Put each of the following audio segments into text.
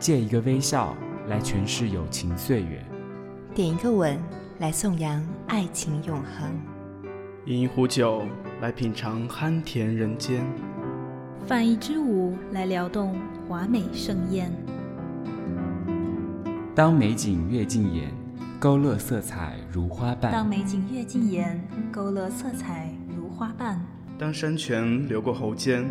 借一个微笑来诠释友情岁月，点一个吻来颂扬爱情永恒，饮一壶酒来品尝酣甜人间，泛一支舞来撩动华美盛宴。当美景越近眼，勾勒色彩如花瓣；当美景越近眼，勾勒色彩如花瓣；当山泉流过喉间，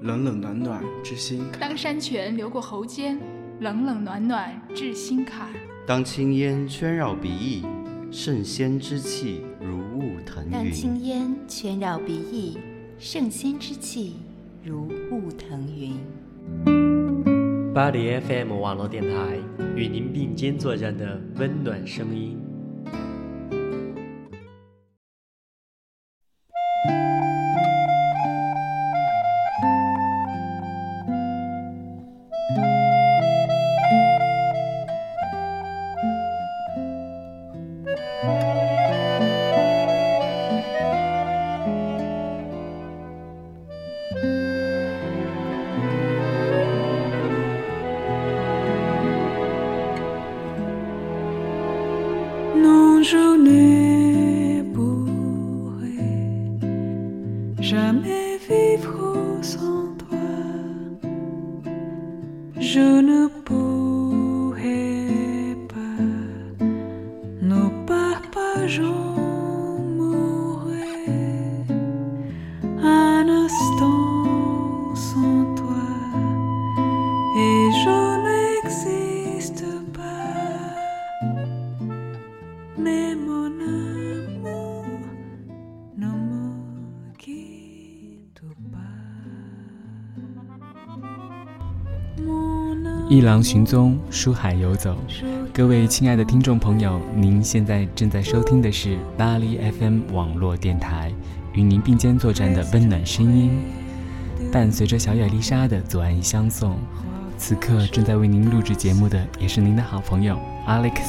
冷冷暖暖之心；当山泉流过喉间，冷冷暖暖至心坎；当青烟圈绕鼻翼，圣仙之气如雾腾云；当青烟圈绕鼻翼，圣仙之气如雾腾云。巴黎 FM 网络电台与您并肩作战的温暖声音。jamais. 一郎寻踪，书海游走。各位亲爱的听众朋友，您现在正在收听的是巴黎 FM 网络电台，与您并肩作战的温暖声音。伴随着小野丽莎的左岸相送，此刻正在为您录制节目的也是您的好朋友 Alex。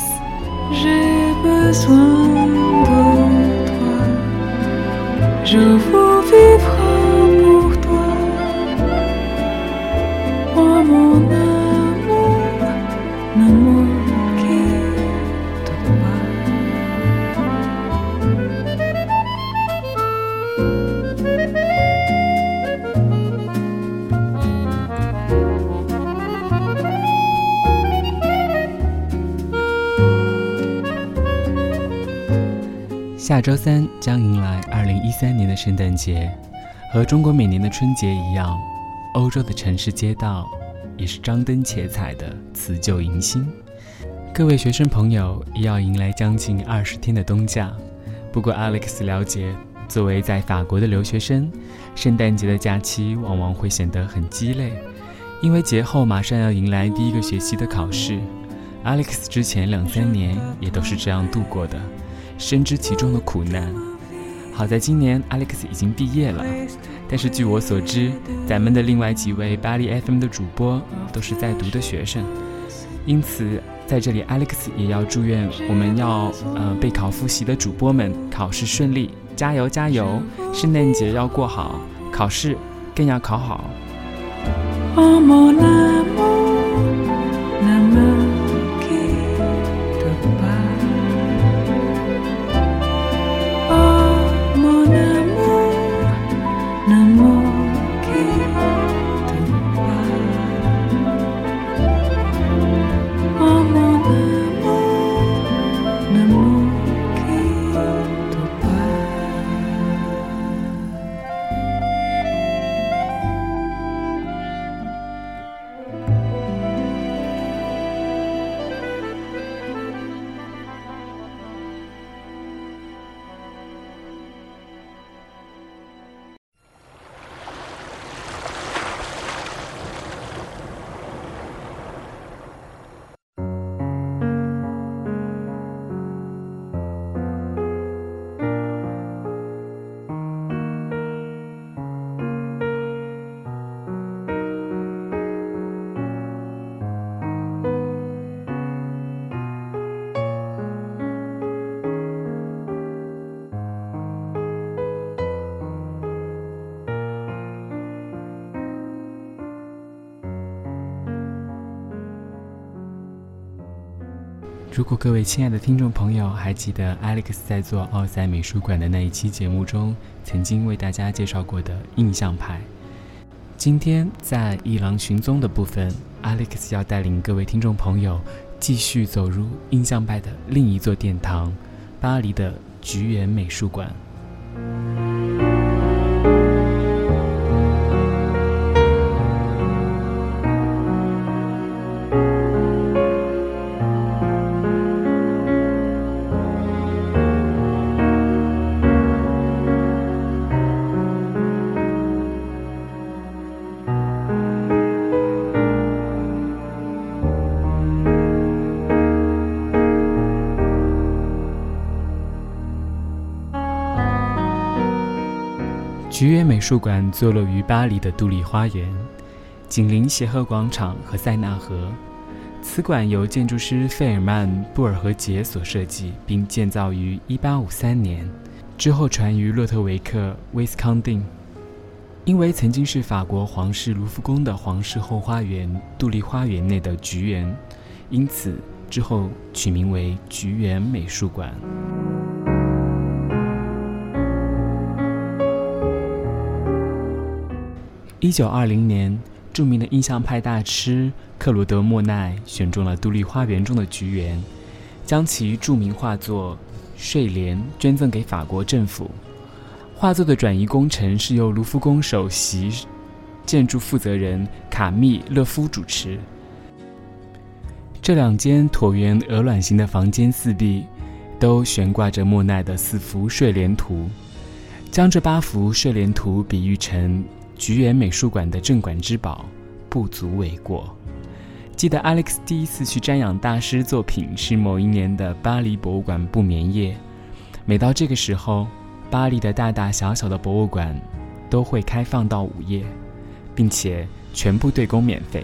下周三将迎来二零一三年的圣诞节，和中国每年的春节一样，欧洲的城市街道也是张灯结彩的辞旧迎新。各位学生朋友也要迎来将近二十天的冬假。不过，Alex 了解，作为在法国的留学生，圣诞节的假期往往会显得很鸡肋，因为节后马上要迎来第一个学期的考试。Alex 之前两三年也都是这样度过的。深知其中的苦难。好在今年 Alex 已经毕业了，但是据我所知，咱们的另外几位巴黎 FM 的主播都是在读的学生，因此在这里 Alex 也要祝愿我们要呃备考复习的主播们考试顺利，加油加油！圣诞节要过好，考试更要考好。如果各位亲爱的听众朋友还记得 Alex 在做奥赛美术馆的那一期节目中，曾经为大家介绍过的印象派，今天在一郎寻踪的部分，Alex 要带领各位听众朋友继续走入印象派的另一座殿堂——巴黎的菊园美术馆。术馆坐落于巴黎的杜丽花园，紧邻协和广场和塞纳河。此馆由建筑师费尔曼·布尔和杰所设计，并建造于1853年，之后传于洛特维克威斯康定。因为曾经是法国皇室卢浮宫的皇室后花园——杜丽花园内的菊园，因此之后取名为菊园美术馆。一九二零年，著名的印象派大师克罗德·莫奈选中了杜丽花园中的菊园，将其著名画作《睡莲》捐赠给法国政府。画作的转移工程是由卢浮宫首席建筑负责人卡密勒夫主持。这两间椭圆鹅卵形的房间四壁，都悬挂着莫奈的四幅睡莲图，将这八幅睡莲图比喻成。菊园美术馆的镇馆之宝，不足为过。记得 Alex 第一次去瞻仰大师作品是某一年的巴黎博物馆不眠夜。每到这个时候，巴黎的大大小小的博物馆都会开放到午夜，并且全部对公免费。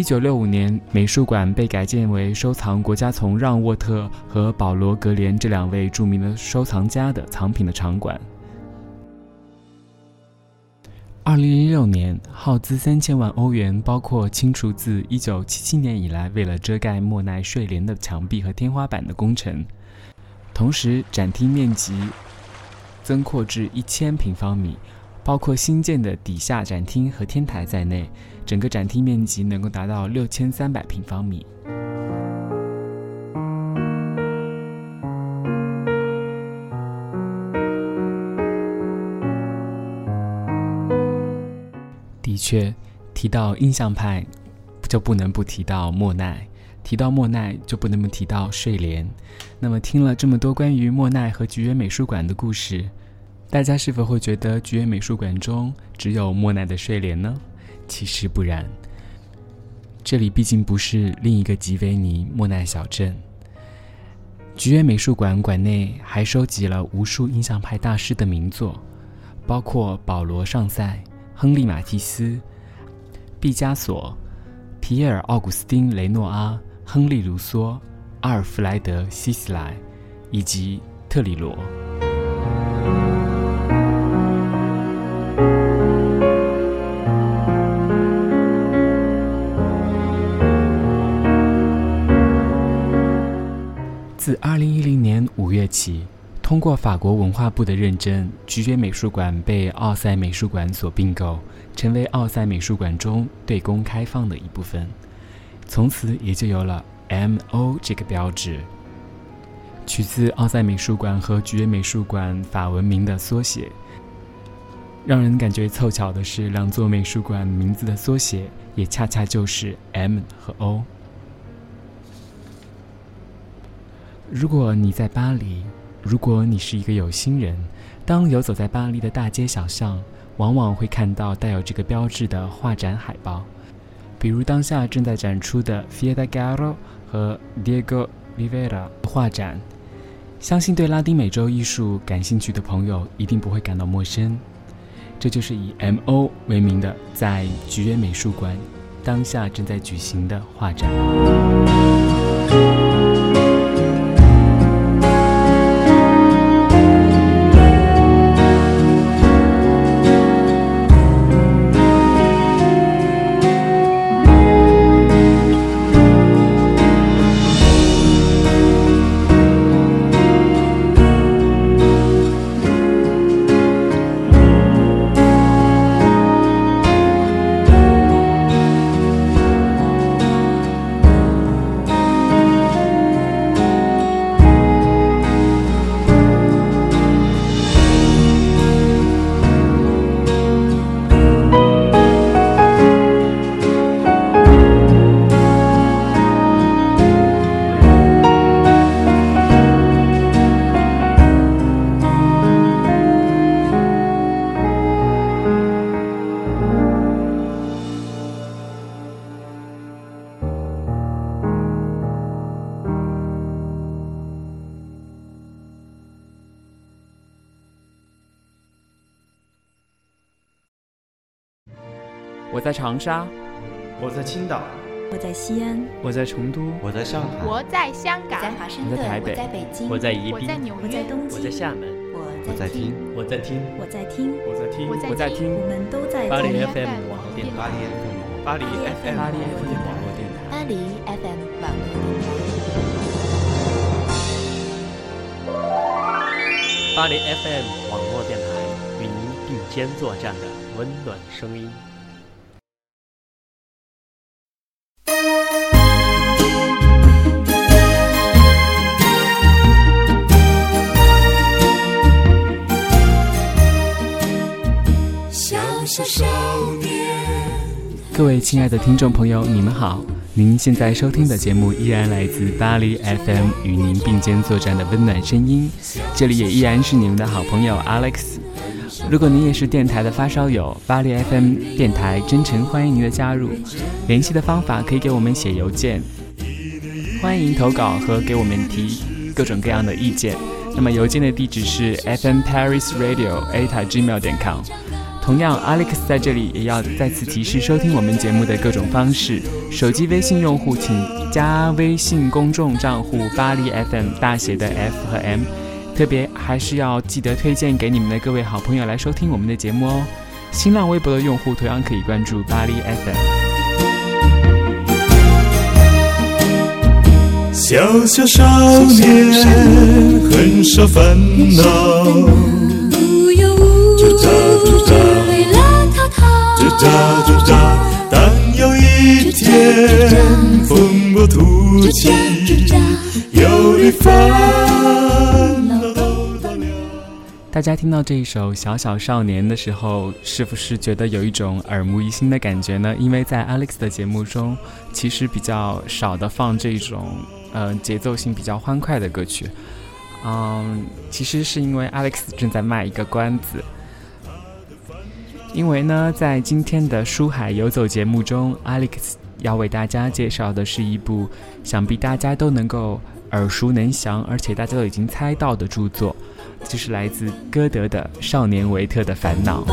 一九六五年，美术馆被改建为收藏国家从让·沃特和保罗·格连这两位著名的收藏家的藏品的场馆。二零零六年，耗资三千万欧元，包括清除自一九七七年以来为了遮盖莫奈睡莲的墙壁和天花板的工程，同时展厅面积增扩至一千平方米。包括新建的底下展厅和天台在内，整个展厅面积能够达到六千三百平方米。的确，提到印象派，就不能不提到莫奈；提到莫奈，就不能不提到睡莲。那么，听了这么多关于莫奈和菊园美术馆的故事。大家是否会觉得菊园美术馆中只有莫奈的睡莲呢？其实不然。这里毕竟不是另一个吉维尼莫奈小镇。菊园美术馆馆内还收集了无数印象派大师的名作，包括保罗·尚塞、亨利·马蒂斯、毕加索、皮埃尔·奥古斯丁·雷诺阿、亨利·卢梭、阿尔弗莱德·西斯莱以及特里罗。自2010年5月起，通过法国文化部的认证，菊园美术馆被奥赛美术馆所并购，成为奥赛美术馆中对公开放的一部分。从此也就有了 M.O 这个标志，取自奥赛美术馆和菊园美术馆法文名的缩写。让人感觉凑巧的是，两座美术馆名字的缩写也恰恰就是 M 和 O。如果你在巴黎，如果你是一个有心人，当游走在巴黎的大街小巷，往往会看到带有这个标志的画展海报，比如当下正在展出的 Fiat Gallo 和 Diego Rivera 画展。相信对拉丁美洲艺术感兴趣的朋友一定不会感到陌生。这就是以 M.O 为名的，在菊园美术馆当下正在举行的画展。我在长沙。我在青岛。我在西安。我在成都。我在上海。我在香港。我在台北。我在宜宾。我在东京。我在厦门。我在听。我在听。我在听。我在听。我们都在听。八零 fm 网络电台。八零 fm 网络电台。八零 fm 网络电台。与您并肩作战的温暖声音。各位亲爱的听众朋友，你们好！您现在收听的节目依然来自巴黎 FM，与您并肩作战的温暖声音。这里也依然是你们的好朋友 Alex。如果您也是电台的发烧友，巴黎 FM 电台真诚欢迎您的加入。联系的方法可以给我们写邮件，欢迎投稿和给我们提各种各样的意见。那么邮件的地址是 fmparisradio@gmail.com。同样，Alex 在这里也要再次提示收听我们节目的各种方式，手机微信用户请加微信公众账户巴黎 FM 大写的 F 和 M。特别还是要记得推荐给你们的各位好朋友来收听我们的节目哦。新浪微博的用户同样可以关注巴黎 FM。小小少年，很少烦恼。就喳就喳，当有一天风波突起，大家听到这一首《小小少年》的时候，是不是觉得有一种耳目一新的感觉呢？因为在 Alex 的节目中，其实比较少的放这种嗯节奏性比较欢快的歌曲。嗯，其实是因为 Alex 正在卖一个关子。因为呢，在今天的书海游走节目中，Alex 要为大家介绍的是一部想必大家都能够耳熟能详，而且大家都已经猜到的著作，就是来自歌德的少年维特的烦恼。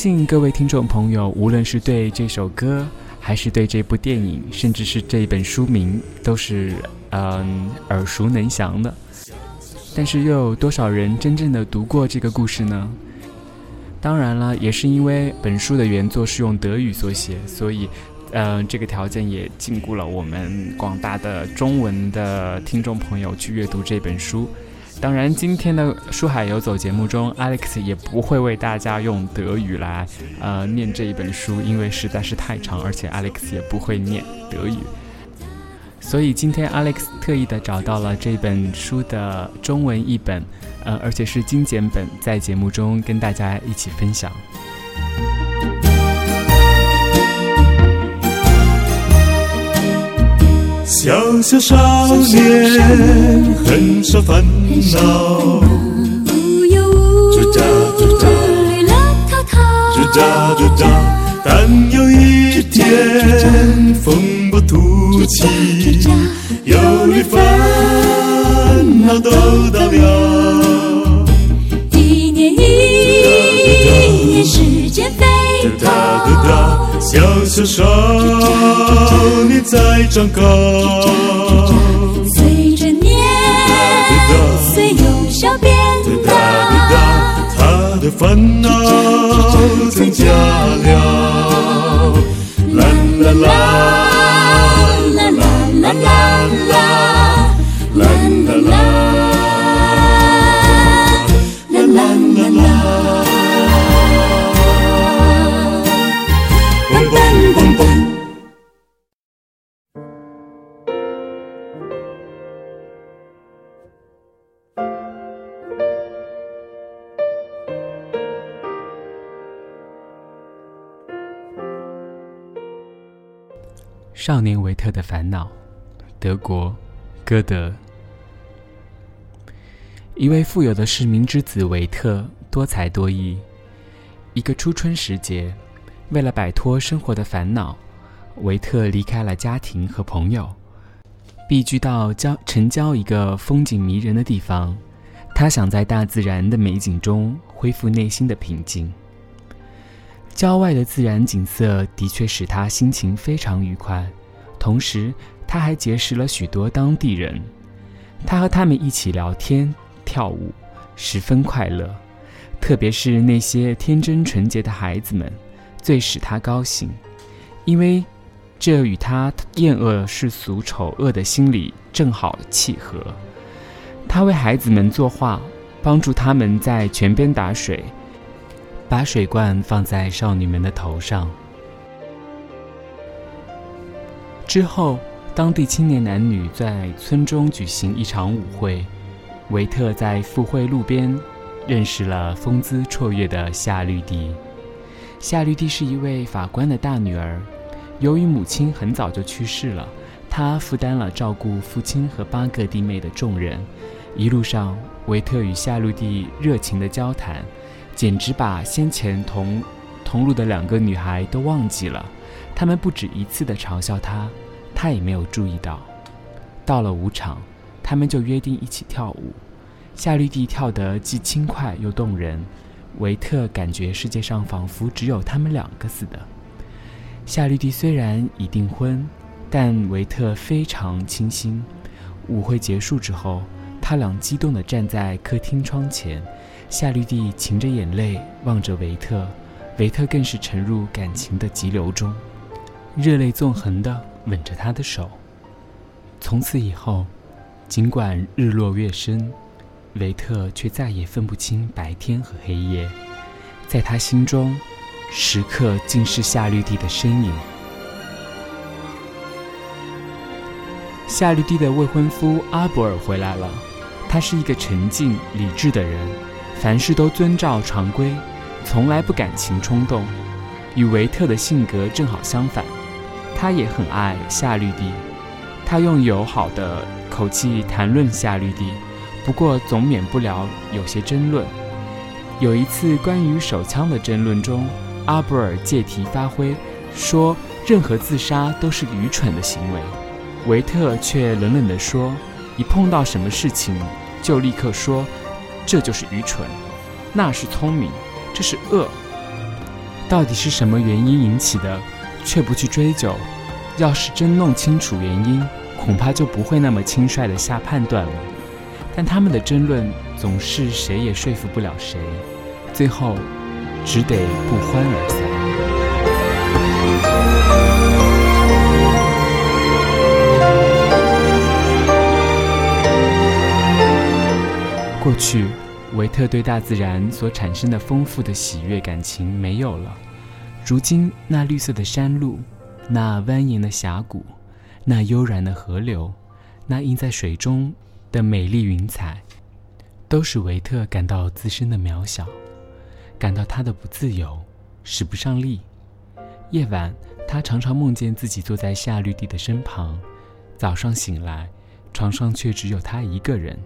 相信各位听众朋友，无论是对这首歌，还是对这部电影，甚至是这本书名，都是嗯耳熟能详的。但是又有多少人真正的读过这个故事呢？当然了，也是因为本书的原作是用德语所写，所以，呃，这个条件也禁锢了我们广大的中文的听众朋友去阅读这本书。当然，今天的书海游走节目中，Alex 也不会为大家用德语来呃念这一本书，因为实在是太长，而且 Alex 也不会念德语。所以今天 Alex 特意的找到了这本书的中文译本，呃，而且是精简本，在节目中跟大家一起分享。小小少年，很少烦恼，无忧无虑，邋遢遢，吱喳。但有一天，风波突起，忧虑烦恼都到了。一年一年，时间飞跑，，小小少年在长高。随着年岁有小变大，他的烦恼增加了。啦啦啦，啦啦啦啦啦，啦少年维特的烦恼，德国，歌德。一位富有的市民之子维特多才多艺。一个初春时节，为了摆脱生活的烦恼，维特离开了家庭和朋友，避居到郊城郊一个风景迷人的地方。他想在大自然的美景中恢复内心的平静。郊外的自然景色的确使他心情非常愉快，同时他还结识了许多当地人。他和他们一起聊天、跳舞，十分快乐。特别是那些天真纯洁的孩子们，最使他高兴，因为这与他厌恶世俗丑恶的心理正好契合。他为孩子们作画，帮助他们在泉边打水，把水罐放在少女们的头上。之后，当地青年男女在村中举行一场舞会，维特在赴会路边认识了风姿绰约的夏绿蒂。夏绿蒂是一位法官的大女儿，由于母亲很早就去世了，她负担了照顾父亲和八个弟妹的重任。一路上，维特与夏绿蒂热情的交谈，简直把先前同同路的两个女孩都忘记了。他们不止一次的嘲笑他，他也没有注意到。到了舞场，他们就约定一起跳舞。夏绿蒂跳得既轻快又动人，维特感觉世界上仿佛只有他们两个似的。夏绿蒂虽然已订婚，但维特非常倾心。舞会结束之后。他俩激动地站在客厅窗前，夏绿蒂噙着眼泪望着维特，维特更是沉入感情的急流中，热泪纵横的吻着她的手。从此以后，尽管日落月深，维特却再也分不清白天和黑夜，在他心中，时刻尽是夏绿蒂的身影。夏绿蒂的未婚夫阿伯尔回来了。他是一个沉静理智的人，凡事都遵照常规，从来不感情冲动。与维特的性格正好相反，他也很爱夏绿蒂。他用友好的口气谈论夏绿蒂，不过总免不了有些争论。有一次关于手枪的争论中，阿布尔借题发挥，说任何自杀都是愚蠢的行为。维特却冷冷地说。一碰到什么事情，就立刻说，这就是愚蠢，那是聪明，这是恶。到底是什么原因引起的，却不去追究。要是真弄清楚原因，恐怕就不会那么轻率的下判断了。但他们的争论总是谁也说服不了谁，最后只得不欢而散。过去，维特对大自然所产生的丰富的喜悦感情没有了。如今，那绿色的山路，那蜿蜒的峡谷，那悠然的河流，那映在水中的美丽云彩，都使维特感到自身的渺小，感到他的不自由，使不上力。夜晚，他常常梦见自己坐在夏绿蒂的身旁；早上醒来，床上却只有他一个人。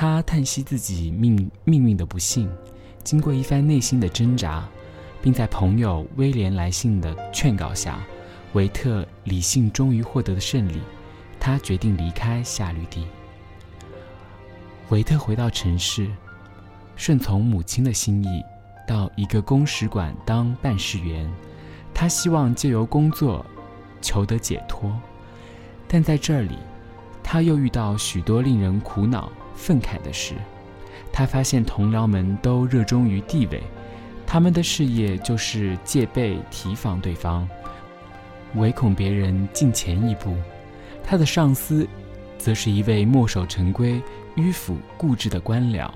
他叹息自己命命运的不幸，经过一番内心的挣扎，并在朋友威廉来信的劝告下，维特理性终于获得了胜利。他决定离开夏绿蒂。维特回到城市，顺从母亲的心意，到一个公使馆当办事员。他希望借由工作求得解脱，但在这里，他又遇到许多令人苦恼。愤慨的是，他发现同僚们都热衷于地位，他们的事业就是戒备提防对方，唯恐别人进前一步。他的上司，则是一位墨守成规、迂腐固执的官僚。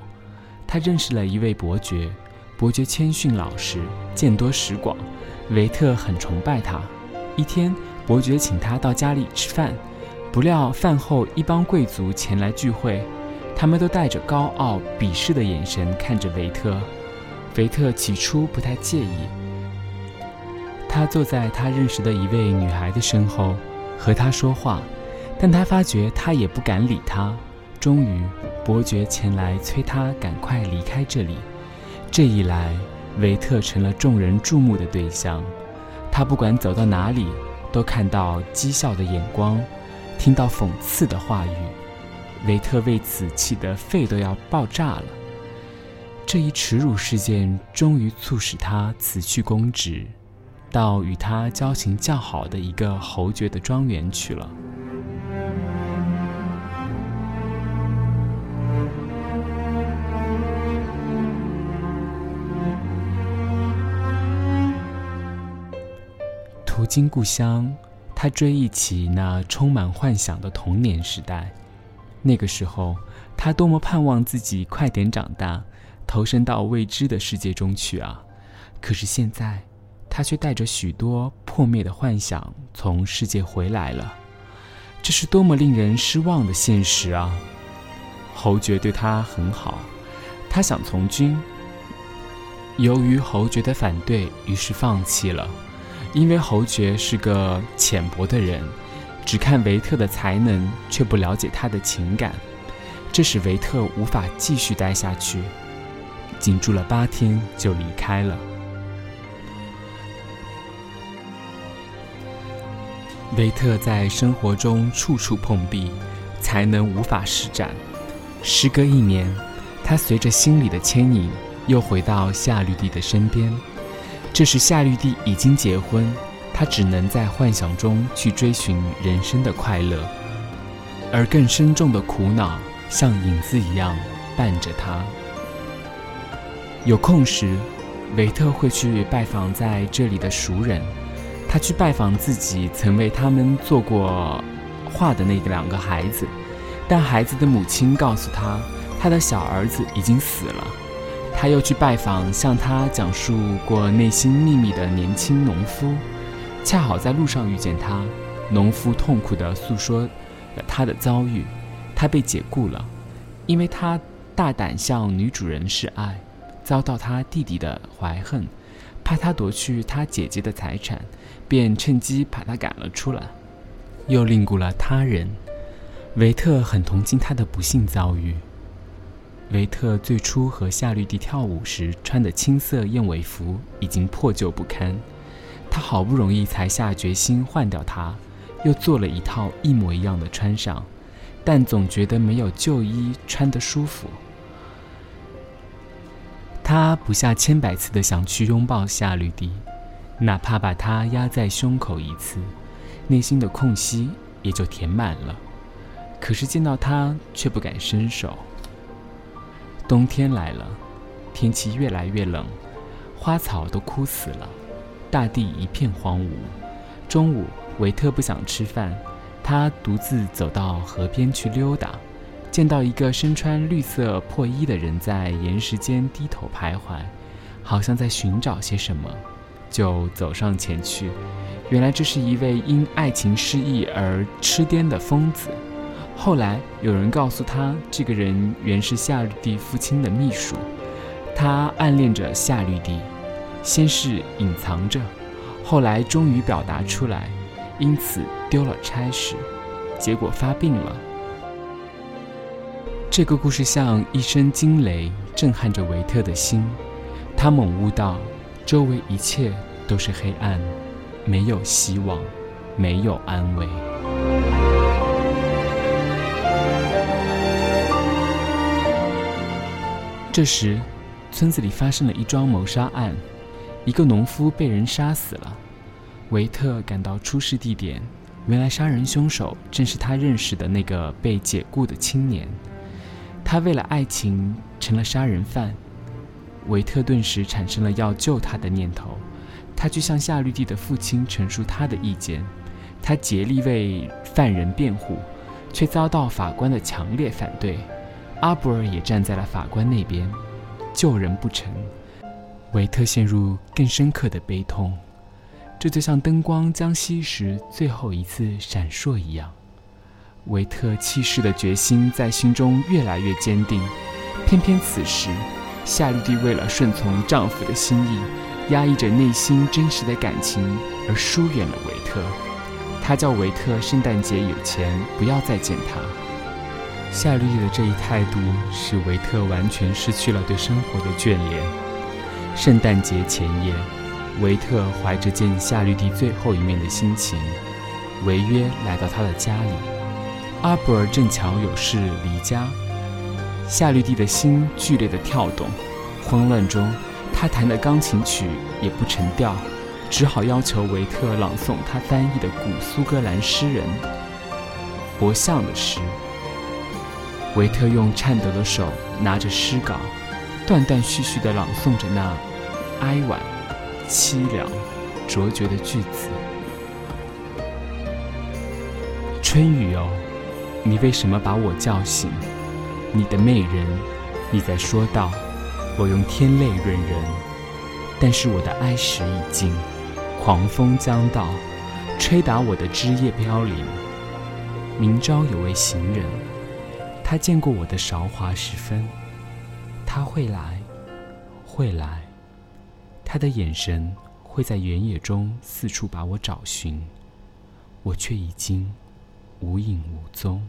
他认识了一位伯爵，伯爵谦逊老实，见多识广，维特很崇拜他。一天，伯爵请他到家里吃饭，不料饭后一帮贵族前来聚会。他们都带着高傲、鄙视的眼神看着维特。维特起初不太介意，他坐在他认识的一位女孩的身后，和她说话，但他发觉她也不敢理他。终于，伯爵前来催他赶快离开这里。这一来，维特成了众人注目的对象。他不管走到哪里，都看到讥笑的眼光，听到讽刺的话语。维特为此气得肺都要爆炸了。这一耻辱事件终于促使他辞去公职，到与他交情较好的一个侯爵的庄园去了。途经故乡，他追忆起那充满幻想的童年时代。那个时候，他多么盼望自己快点长大，投身到未知的世界中去啊！可是现在，他却带着许多破灭的幻想从世界回来了。这是多么令人失望的现实啊！侯爵对他很好，他想从军。由于侯爵的反对，于是放弃了。因为侯爵是个浅薄的人。只看维特的才能，却不了解他的情感，这使维特无法继续待下去。仅住了八天就离开了。维特在生活中处处碰壁，才能无法施展。时隔一年，他随着心里的牵引，又回到夏绿蒂的身边。这时，夏绿蒂已经结婚。他只能在幻想中去追寻人生的快乐，而更深重的苦恼像影子一样伴着他。有空时，维特会去拜访在这里的熟人。他去拜访自己曾为他们做过画的那个两个孩子，但孩子的母亲告诉他，他的小儿子已经死了。他又去拜访向他讲述过内心秘密的年轻农夫。恰好在路上遇见他，农夫痛苦地诉说了他的遭遇。他被解雇了，因为他大胆向女主人示爱，遭到他弟弟的怀恨，怕他夺去他姐姐的财产，便趁机把他赶了出来，又另雇了他人。维特很同情他的不幸遭遇。维特最初和夏绿蒂跳舞时穿的青色燕尾服已经破旧不堪。他好不容易才下决心换掉它，又做了一套一模一样的穿上，但总觉得没有旧衣穿得舒服。他不下千百次的想去拥抱夏绿蒂，哪怕把她压在胸口一次，内心的空隙也就填满了。可是见到她却不敢伸手。冬天来了，天气越来越冷，花草都枯死了。大地一片荒芜。中午，维特不想吃饭，他独自走到河边去溜达，见到一个身穿绿色破衣的人在岩石间低头徘徊，好像在寻找些什么，就走上前去。原来这是一位因爱情失意而痴癫的疯子。后来有人告诉他，这个人原是夏绿蒂父亲的秘书，他暗恋着夏绿蒂。先是隐藏着，后来终于表达出来，因此丢了差事，结果发病了。这个故事像一声惊雷，震撼着维特的心。他猛悟到，周围一切都是黑暗，没有希望，没有安慰。这时，村子里发生了一桩谋杀案。一个农夫被人杀死了，维特赶到出事地点，原来杀人凶手正是他认识的那个被解雇的青年。他为了爱情成了杀人犯，维特顿时产生了要救他的念头。他去向夏绿蒂的父亲陈述他的意见，他竭力为犯人辩护，却遭到法官的强烈反对。阿布尔也站在了法官那边，救人不成。维特陷入更深刻的悲痛，这就像灯光将熄时最后一次闪烁一样。维特弃世的决心在心中越来越坚定，偏偏此时，夏绿蒂为了顺从丈夫的心意，压抑着内心真实的感情而疏远了维特。她叫维特圣诞节以前不要再见她。夏绿蒂的这一态度使维特完全失去了对生活的眷恋。圣诞节前夜，维特怀着见夏绿蒂最后一面的心情，违约来到他的家里。阿布尔正巧有事离家，夏绿蒂的心剧烈的跳动，慌乱中，他弹的钢琴曲也不成调，只好要求维特朗诵他翻译的古苏格兰诗人伯相的诗。维特用颤抖的手拿着诗稿，断断续续地朗诵着那哀婉、凄凉、卓绝的句子。春雨哦，你为什么把我叫醒？你的媚人，你在说道：“我用天泪润人。”但是我的哀时已尽，狂风将到，吹打我的枝叶飘零。明朝有位行人。他见过我的韶华时分，他会来，会来，他的眼神会在原野中四处把我找寻，我却已经无影无踪。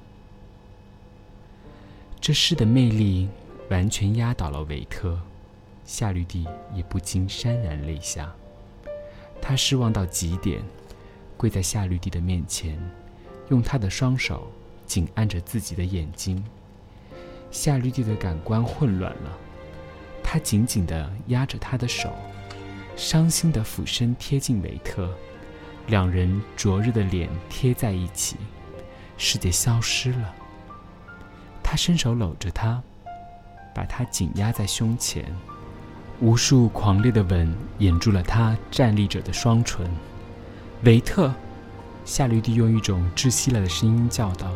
这诗的魅力完全压倒了维特，夏绿蒂也不禁潸然泪下。他失望到极点，跪在夏绿蒂的面前，用他的双手。紧按着自己的眼睛，夏绿蒂的感官混乱了。她紧紧地压着他的手，伤心地俯身贴近维特，两人灼热的脸贴在一起，世界消失了。他伸手搂着她，把她紧压在胸前，无数狂烈的吻掩住了他站立着的双唇。维特，夏绿蒂用一种窒息了的声音叫道。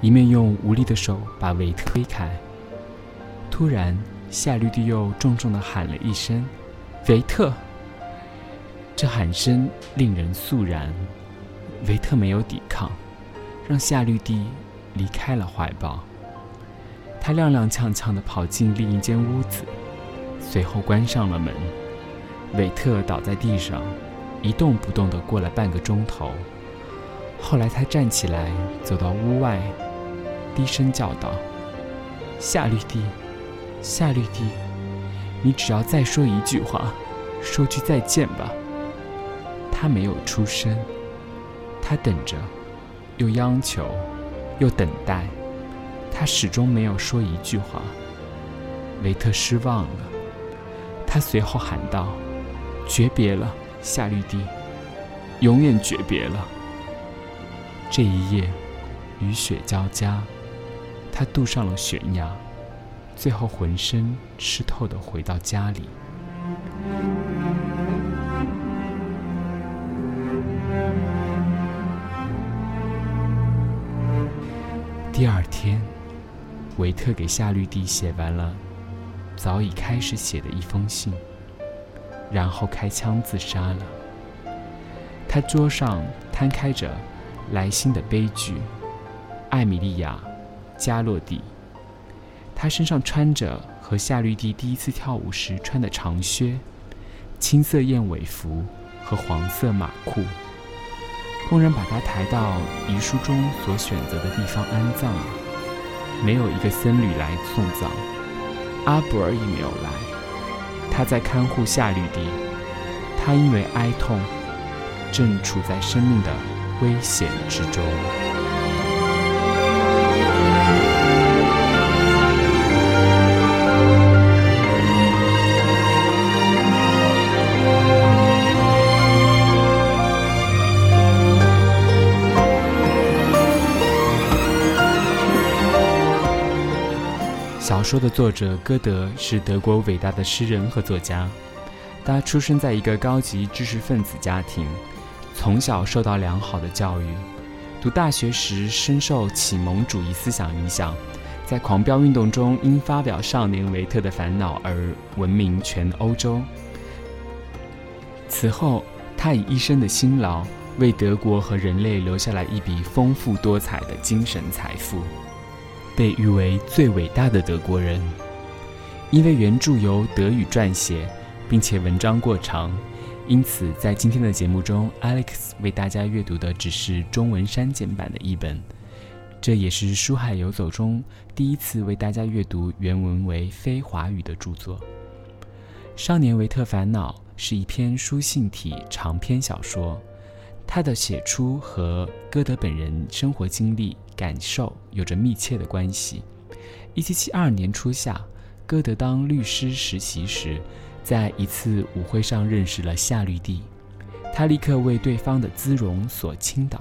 一面用无力的手把维特推开。突然，夏绿蒂又重重地喊了一声：“维特！”这喊声令人肃然。维特没有抵抗，让夏绿蒂离开了怀抱。他踉踉跄跄地跑进另一间屋子，随后关上了门。维特倒在地上，一动不动地过了半个钟头。后来，他站起来，走到屋外。低声叫道：“夏绿蒂，夏绿蒂，你只要再说一句话，说句再见吧。”他没有出声，他等着，又央求，又等待，他始终没有说一句话。维特失望了，他随后喊道：“诀别了，夏绿蒂，永远诀别了。”这一夜，雨雪交加。他渡上了悬崖，最后浑身湿透的回到家里。第二天，维特给夏绿蒂写完了早已开始写的一封信，然后开枪自杀了。他桌上摊开着莱辛的悲剧，《艾米莉亚》。加洛蒂，他身上穿着和夏绿蒂第一次跳舞时穿的长靴、青色燕尾服和黄色马裤。工人把他抬到遗书中所选择的地方安葬了，没有一个僧侣来送葬，阿布尔也没有来。他在看护夏绿蒂，他因为哀痛，正处在生命的危险之中。说的作者歌德是德国伟大的诗人和作家。他出生在一个高级知识分子家庭，从小受到良好的教育。读大学时深受启蒙主义思想影响，在狂飙运动中因发表《少年维特的烦恼》而闻名全欧洲。此后，他以一生的辛劳为德国和人类留下了一笔丰富多彩的精神财富。被誉为最伟大的德国人，因为原著由德语撰写，并且文章过长，因此在今天的节目中，Alex 为大家阅读的只是中文删减版的译本。这也是书海游走中第一次为大家阅读原文为非华语的著作。《少年维特烦恼》是一篇书信体长篇小说，它的写出和歌德本人生活经历感受有着密切的关系。一七七二年初夏，歌德当律师实习时，在一次舞会上认识了夏绿蒂，他立刻为对方的姿容所倾倒，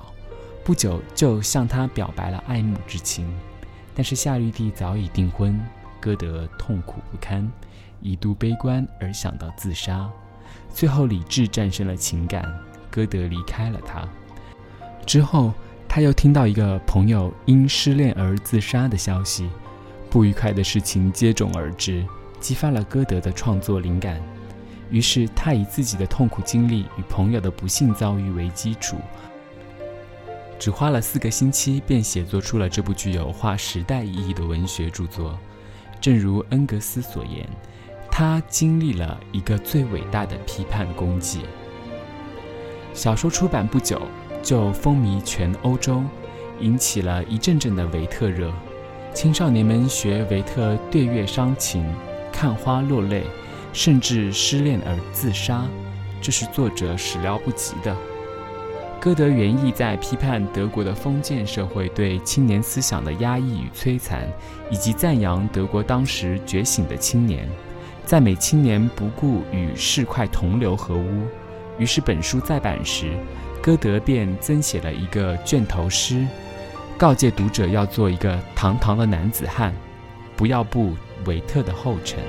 不久就向她表白了爱慕之情。但是夏绿蒂早已订婚，歌德痛苦不堪，一度悲观而想到自杀，最后理智战胜了情感，歌德离开了他。之后，他又听到一个朋友因失恋而自杀的消息。不愉快的事情接踵而至，激发了歌德的创作灵感。于是，他以自己的痛苦经历与朋友的不幸遭遇为基础，只花了四个星期便写作出了这部具有划时代意义的文学著作。正如恩格斯所言，他经历了一个最伟大的批判功绩。小说出版不久，就风靡全欧洲，引起了一阵阵的维特热。青少年们学维特对月伤情，看花落泪，甚至失恋而自杀，这是作者始料不及的。歌德原意在批判德国的封建社会对青年思想的压抑与摧残，以及赞扬德国当时觉醒的青年，赞美青年不顾与市侩同流合污。于是本书再版时，歌德便增写了一个卷头诗。告诫读者要做一个堂堂的男子汉，不要步维特的后尘。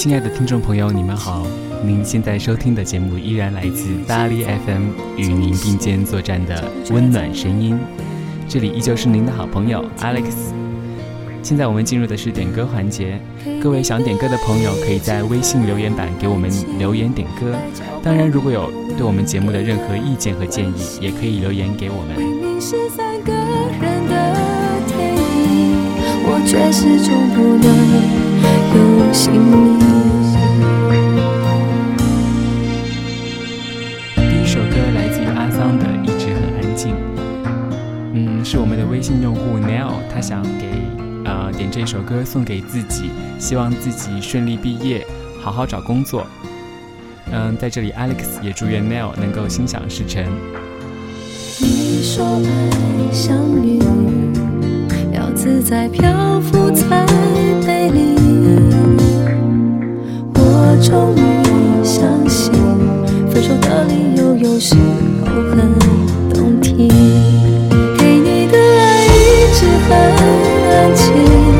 亲爱的听众朋友，你们好！您现在收听的节目依然来自巴黎 FM，与您并肩作战的温暖声音。这里依旧是您的好朋友 Alex。现在我们进入的是点歌环节，各位想点歌的朋友可以在微信留言板给我们留言点歌。当然，如果有对我们节目的任何意见和建议，也可以留言给我们。我却始终不能有姓名。想给呃点这首歌送给自己，希望自己顺利毕业，好好找工作。嗯，在这里 Alex 也祝愿 Neil 能够心想事成。你说爱像云，要自在漂浮才美丽。我终于相信，分手的理由有时候很很安静，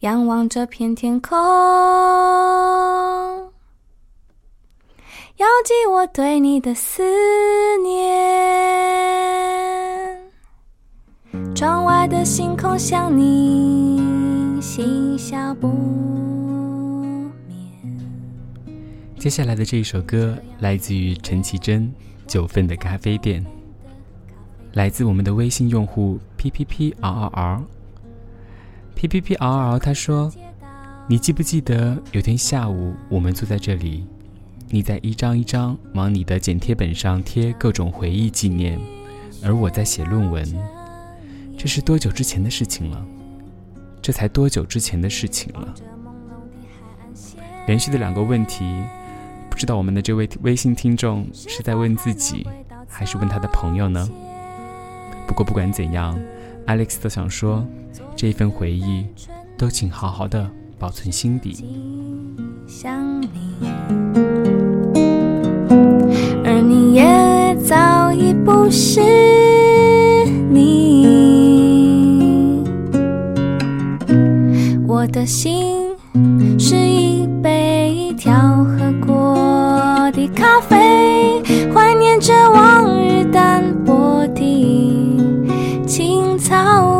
仰望这片天空，遥寄我对你的思念。窗外的星空像你，嬉笑不眠。接下来的这一首歌来自于陈绮贞《九份的咖啡店》，来自我们的微信用户 p p p r r r。P P P R R，他说：“你记不记得有天下午我们坐在这里，你在一张一张往你的剪贴本上贴各种回忆纪念，而我在写论文。这是多久之前的事情了？这才多久之前的事情了？”连续的两个问题，不知道我们的这位微信听众是在问自己，还是问他的朋友呢？不过不管怎样，Alex 都想说。这份回忆都请好好的保存心底。想你而你也早已不是你。我的心是一杯调和过的咖啡怀念着往日淡薄的青草。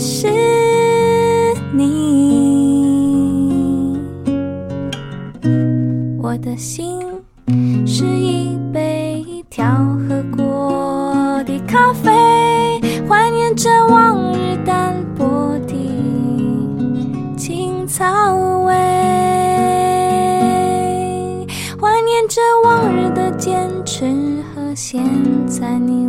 是你我的心是一杯调和过的咖啡怀念着往日淡薄的青草味怀念着往日的坚持和现在你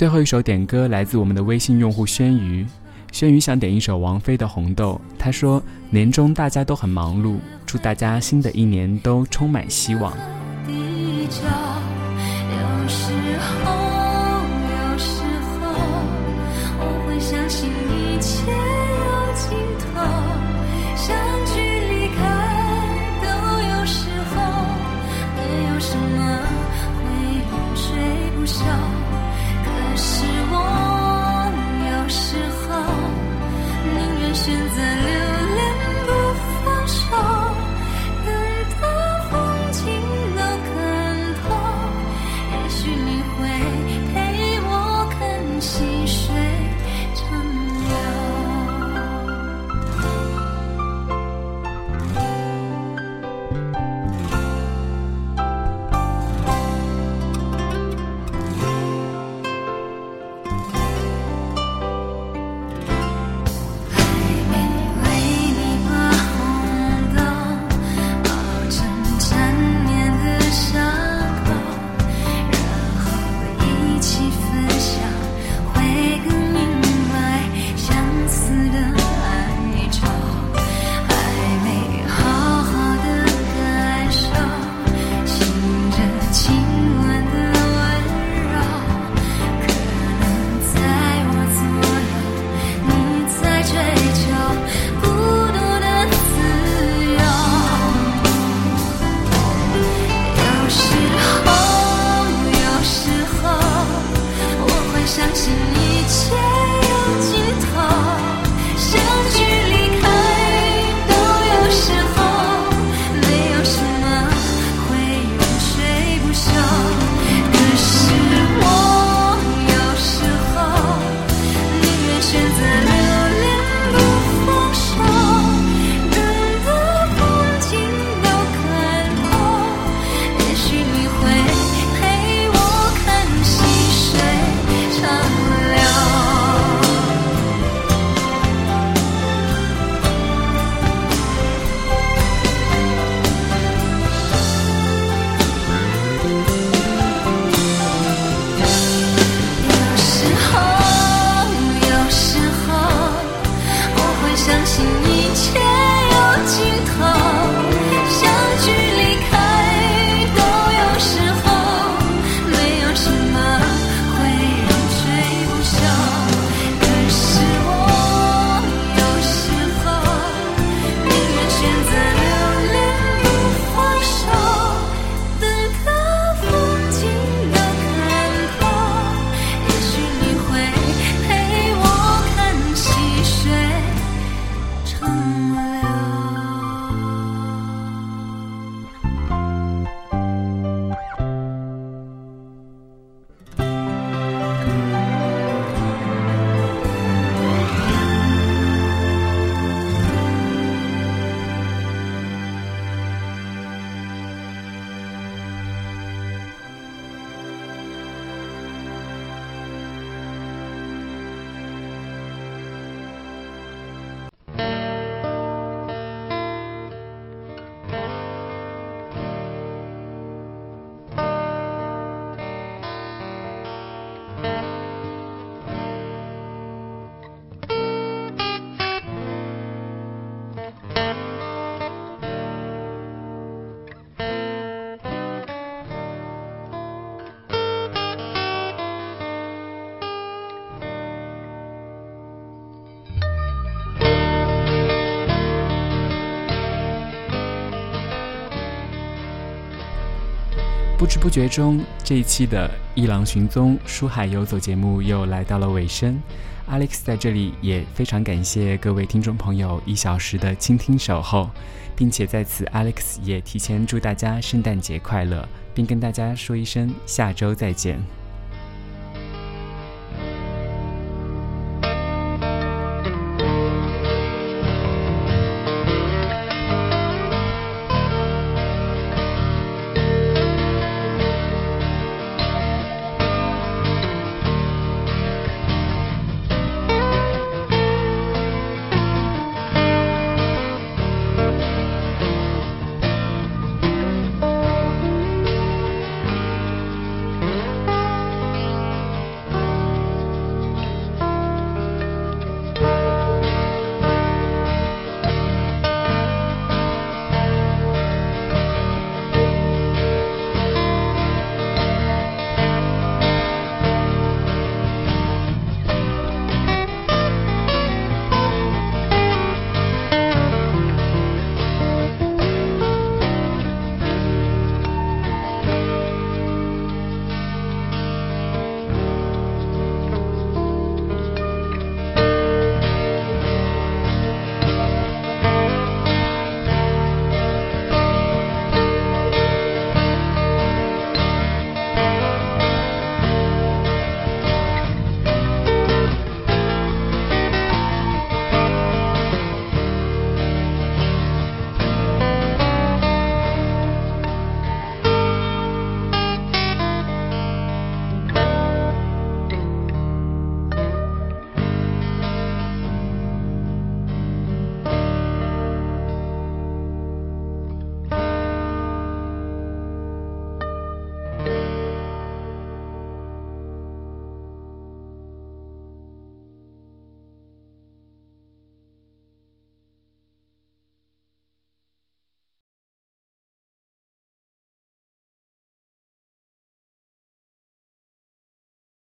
最后一首点歌来自我们的微信用户轩鱼轩鱼想点一首王菲的红豆他说年终大家都很忙碌祝大家新的一年都充满希望。不知不觉中，这一期的《一郎寻踪书海游走》节目又来到了尾声。Alex 在这里也非常感谢各位听众朋友一小时的倾听守候，并且在此，Alex 也提前祝大家圣诞节快乐，并跟大家说一声下周再见。